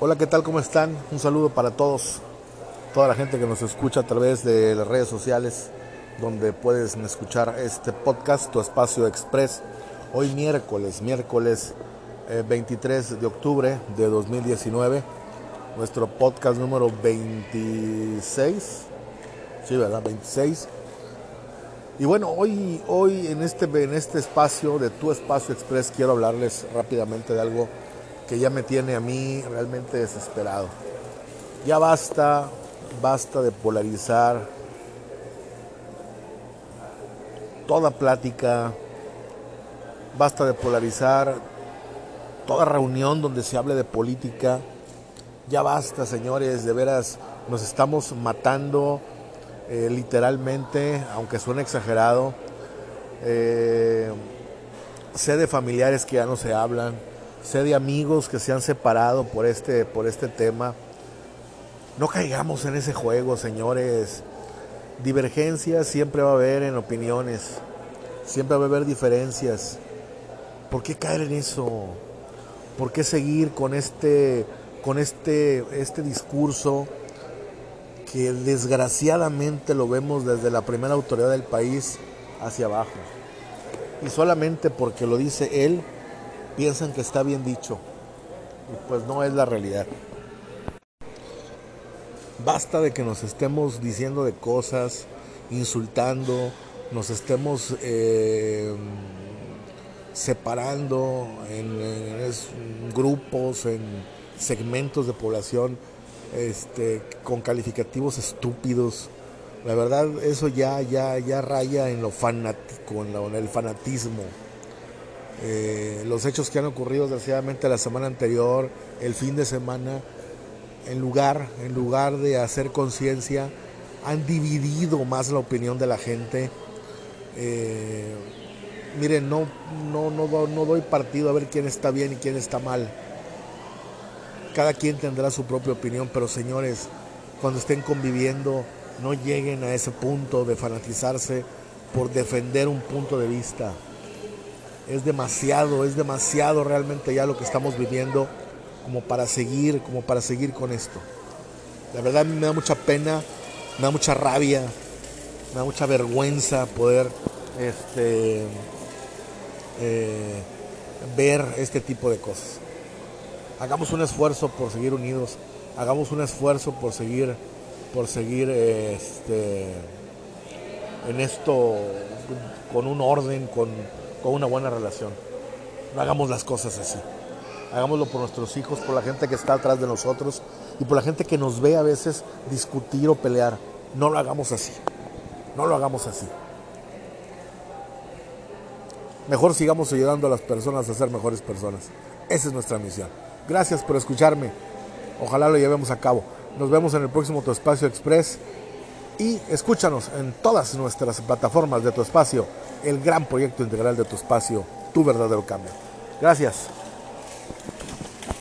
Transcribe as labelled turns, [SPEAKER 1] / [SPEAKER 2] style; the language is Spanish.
[SPEAKER 1] Hola, ¿qué tal? ¿Cómo están? Un saludo para todos, toda la gente que nos escucha a través de las redes sociales, donde puedes escuchar este podcast, Tu Espacio Express. Hoy miércoles, miércoles 23 eh, de octubre de 2019, nuestro podcast número 26. Sí, ¿verdad? 26. Y bueno, hoy, hoy en, este, en este espacio de Tu Espacio Express quiero hablarles rápidamente de algo que ya me tiene a mí realmente desesperado. Ya basta, basta de polarizar toda plática, basta de polarizar toda reunión donde se hable de política. Ya basta, señores, de veras, nos estamos matando eh, literalmente, aunque suene exagerado. Eh, sé de familiares que ya no se hablan sé de amigos que se han separado por este, por este tema. No caigamos en ese juego, señores. Divergencias siempre va a haber en opiniones, siempre va a haber diferencias. ¿Por qué caer en eso? ¿Por qué seguir con este, con este, este discurso que desgraciadamente lo vemos desde la primera autoridad del país hacia abajo? Y solamente porque lo dice él, piensan que está bien dicho. Y pues no es la realidad. Basta de que nos estemos diciendo de cosas, insultando, nos estemos eh, separando en, grupos, en segmentos de población este, con calificativos estúpidos. La verdad, eso ya, ya, ya raya en lo fanático, en el fanatismo. Eh, los hechos que han ocurrido desgraciadamente la semana anterior, el fin de semana, en lugar, en lugar de hacer conciencia, han dividido más la opinión de la gente. Eh, miren, no, no, no, no doy partido a ver quién está bien y quién está mal. Cada quien tendrá su propia opinión, pero señores, cuando estén conviviendo, no lleguen a ese punto de fanatizarse por defender un punto de vista es demasiado, es demasiado realmente ya lo que estamos viviendo como para seguir, como para seguir con esto. La verdad a mí me da mucha pena, me da mucha rabia, me da mucha vergüenza poder este, eh, ver este tipo de cosas. Hagamos un esfuerzo por seguir unidos, hagamos un esfuerzo por seguir, por seguir este, en esto con un orden, con, con una buena relación. No hagamos las cosas así. Hagámoslo por nuestros hijos, por la gente que está atrás de nosotros y por la gente que nos ve a veces discutir o pelear. No lo hagamos así. No lo hagamos así. Mejor sigamos ayudando a las personas a ser mejores personas. Esa es nuestra misión. Gracias por escucharme. Ojalá lo llevemos a cabo. Nos vemos en el próximo Tu Espacio Express y escúchanos en todas nuestras plataformas de Tu Espacio el gran proyecto integral de tu espacio, tu verdadero cambio. Gracias.